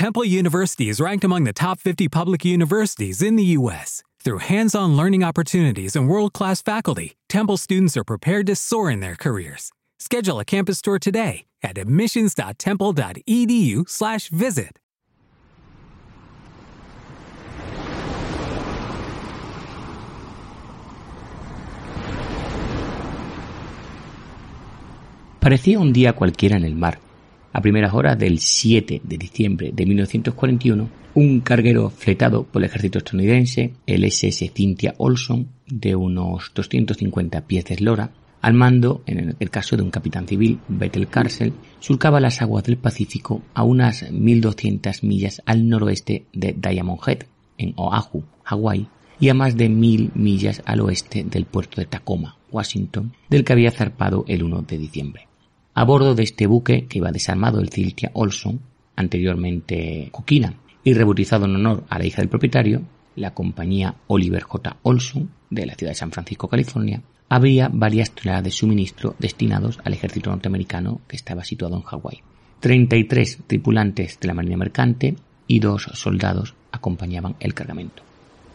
Temple University is ranked among the top 50 public universities in the U.S. Through hands on learning opportunities and world class faculty, Temple students are prepared to soar in their careers. Schedule a campus tour today at admissions.temple.edu/slash visit. Parecía un día cualquiera en el mar. A primeras horas del 7 de diciembre de 1941, un carguero fletado por el ejército estadounidense, el SS Cynthia Olson, de unos 250 pies de eslora, al mando, en el caso de un capitán civil, Bethel Carcel, surcaba las aguas del Pacífico a unas 1200 millas al noroeste de Diamond Head, en Oahu, Hawái, y a más de mil millas al oeste del puerto de Tacoma, Washington, del que había zarpado el 1 de diciembre. A bordo de este buque que iba desarmado el Cynthia Olson, anteriormente Coquina, y rebautizado en honor a la hija del propietario, la compañía Oliver J. Olson, de la ciudad de San Francisco, California, había varias toneladas de suministro destinados al ejército norteamericano que estaba situado en Hawái. 33 tripulantes de la marina mercante y dos soldados acompañaban el cargamento.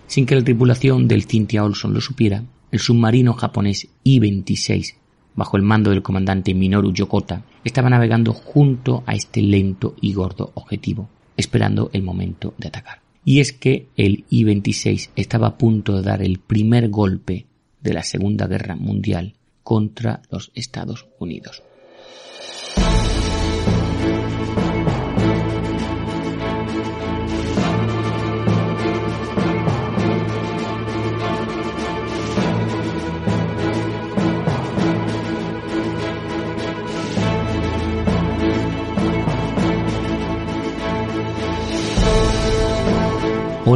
Sin que la tripulación del Cynthia Olson lo supiera, el submarino japonés I-26, bajo el mando del comandante Minoru Yokota, estaba navegando junto a este lento y gordo objetivo, esperando el momento de atacar. Y es que el I-26 estaba a punto de dar el primer golpe de la Segunda Guerra Mundial contra los Estados Unidos.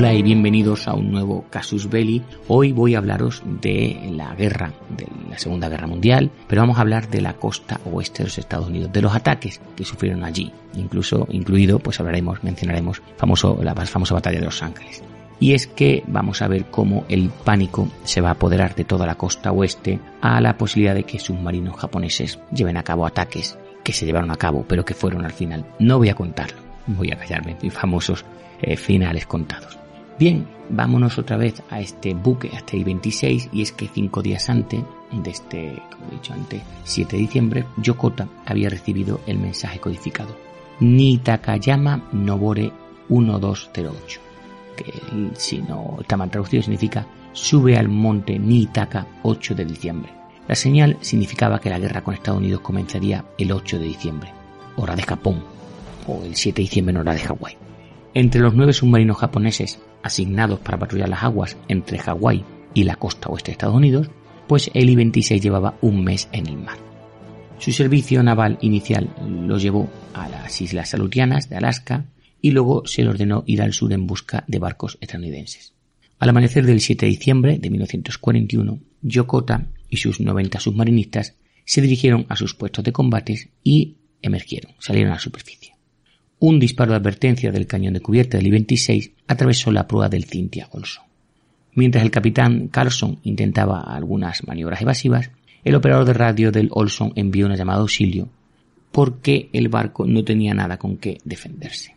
Hola y bienvenidos a un nuevo Casus Belli. Hoy voy a hablaros de la guerra, de la Segunda Guerra Mundial, pero vamos a hablar de la costa oeste de los Estados Unidos, de los ataques que sufrieron allí, incluso incluido, pues hablaremos, mencionaremos famoso, la famosa batalla de Los Ángeles. Y es que vamos a ver cómo el pánico se va a apoderar de toda la costa oeste a la posibilidad de que submarinos japoneses lleven a cabo ataques que se llevaron a cabo, pero que fueron al final. No voy a contarlo, voy a callarme, mis famosos eh, finales contados. Bien, vámonos otra vez a este buque, a este I-26, y es que cinco días antes de este, como he dicho antes, 7 de diciembre, Yokota había recibido el mensaje codificado. Nitakayama Nobore 1208, que si no está mal traducido significa sube al monte Nitaka 8 de diciembre. La señal significaba que la guerra con Estados Unidos comenzaría el 8 de diciembre, hora de Japón, o el 7 de diciembre en hora de Hawái. Entre los nueve submarinos japoneses asignados para patrullar las aguas entre Hawái y la costa oeste de Estados Unidos, pues el I-26 llevaba un mes en el mar. Su servicio naval inicial lo llevó a las Islas Salutianas de Alaska y luego se le ordenó ir al sur en busca de barcos estadounidenses. Al amanecer del 7 de diciembre de 1941, Yokota y sus 90 submarinistas se dirigieron a sus puestos de combates y emergieron, salieron a la superficie. Un disparo de advertencia del cañón de cubierta del I-26 atravesó la proa del Cynthia Olson. Mientras el capitán Carlson intentaba algunas maniobras evasivas, el operador de radio del Olson envió una llamada auxilio porque el barco no tenía nada con qué defenderse.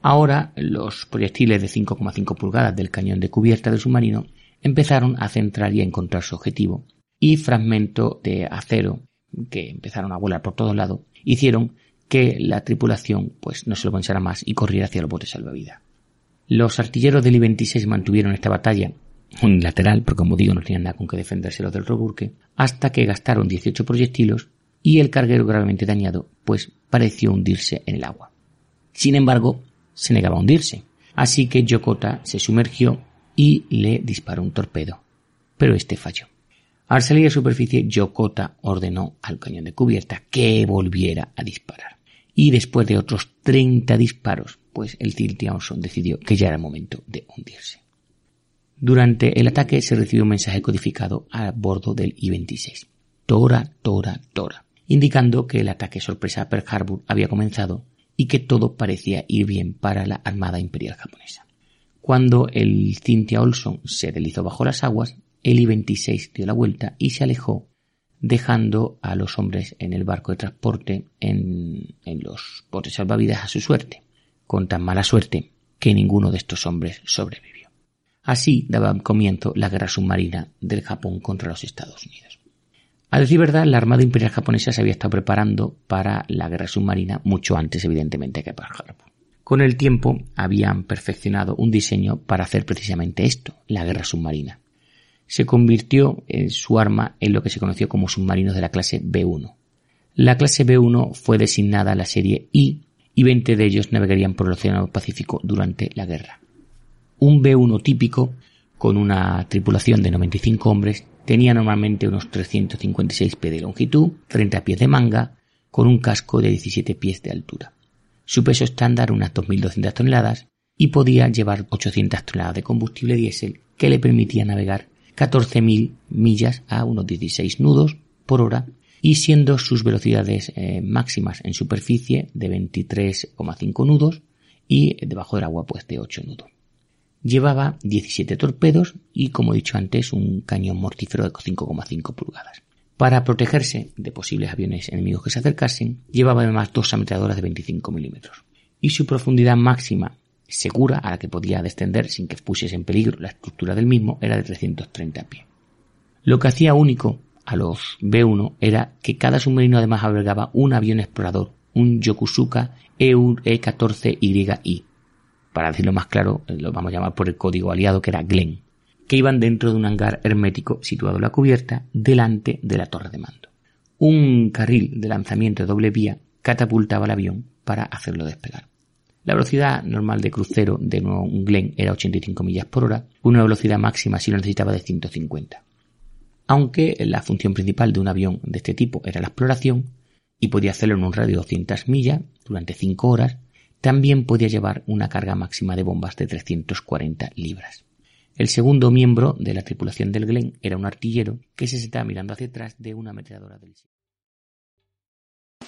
Ahora los proyectiles de 5,5 pulgadas del cañón de cubierta del submarino empezaron a centrar y a encontrar su objetivo, y fragmentos de acero que empezaron a volar por todos lados hicieron que la tripulación pues no se lo pensara más y corriera hacia los botes salvavidas. Los artilleros del I-26 mantuvieron esta batalla unilateral, porque como digo no tenían nada con que defenderse los del Roburque, hasta que gastaron 18 proyectilos y el carguero gravemente dañado pues pareció hundirse en el agua. Sin embargo, se negaba a hundirse, así que Yokota se sumergió y le disparó un torpedo, pero este falló. Al salir a superficie, Yokota ordenó al cañón de cubierta que volviera a disparar y después de otros 30 disparos, pues el Cynthia Olson decidió que ya era momento de hundirse. Durante el ataque se recibió un mensaje codificado a bordo del I-26. Tora, Tora, Tora, indicando que el ataque sorpresa a Pearl Harbor había comenzado y que todo parecía ir bien para la Armada Imperial japonesa. Cuando el Cynthia Olson se deslizó bajo las aguas, el I-26 dio la vuelta y se alejó dejando a los hombres en el barco de transporte en, los botes salvavidas a su suerte. con tan mala suerte que ninguno de estos hombres sobrevivió. Así daba comienzo la guerra submarina del Japón contra los Estados Unidos. A decir verdad, la Armada Imperial japonesa se había estado preparando para la guerra submarina mucho antes, evidentemente, que para Japón. Con el tiempo habían perfeccionado un diseño para hacer precisamente esto, la guerra submarina. Se convirtió en su arma en lo que se conoció como submarinos de la clase B1. La clase B1 fue designada a la serie I y 20 de ellos navegarían por el Océano Pacífico durante la guerra. Un B1 típico, con una tripulación de 95 hombres, tenía normalmente unos 356 pies de longitud, 30 pies de manga, con un casco de 17 pies de altura. Su peso estándar unas 2.200 toneladas y podía llevar 800 toneladas de combustible diésel que le permitía navegar 14.000 millas a unos 16 nudos por hora y siendo sus velocidades eh, máximas en superficie de 23,5 nudos y debajo del agua pues de 8 nudos. Llevaba 17 torpedos y como he dicho antes un cañón mortífero de 5,5 pulgadas. Para protegerse de posibles aviones enemigos que se acercasen, llevaba además dos ametralladoras de 25 milímetros. Y su profundidad máxima segura a la que podía descender sin que pusiese en peligro la estructura del mismo era de 330 pies. Lo que hacía único a los B-1 era que cada submarino además albergaba un avión explorador, un Yokosuka E-14YI. Para decirlo más claro, eh, lo vamos a llamar por el código aliado que era Glenn, que iban dentro de un hangar hermético situado en la cubierta delante de la torre de mando. Un carril de lanzamiento de doble vía catapultaba el avión para hacerlo despegar. La velocidad normal de crucero de un Glenn era 85 millas por hora, una velocidad máxima si lo necesitaba de 150 aunque la función principal de un avión de este tipo era la exploración, y podía hacerlo en un radio de 200 millas durante 5 horas, también podía llevar una carga máxima de bombas de 340 libras. El segundo miembro de la tripulación del Glen era un artillero que se sentaba mirando hacia atrás de una ametralladora del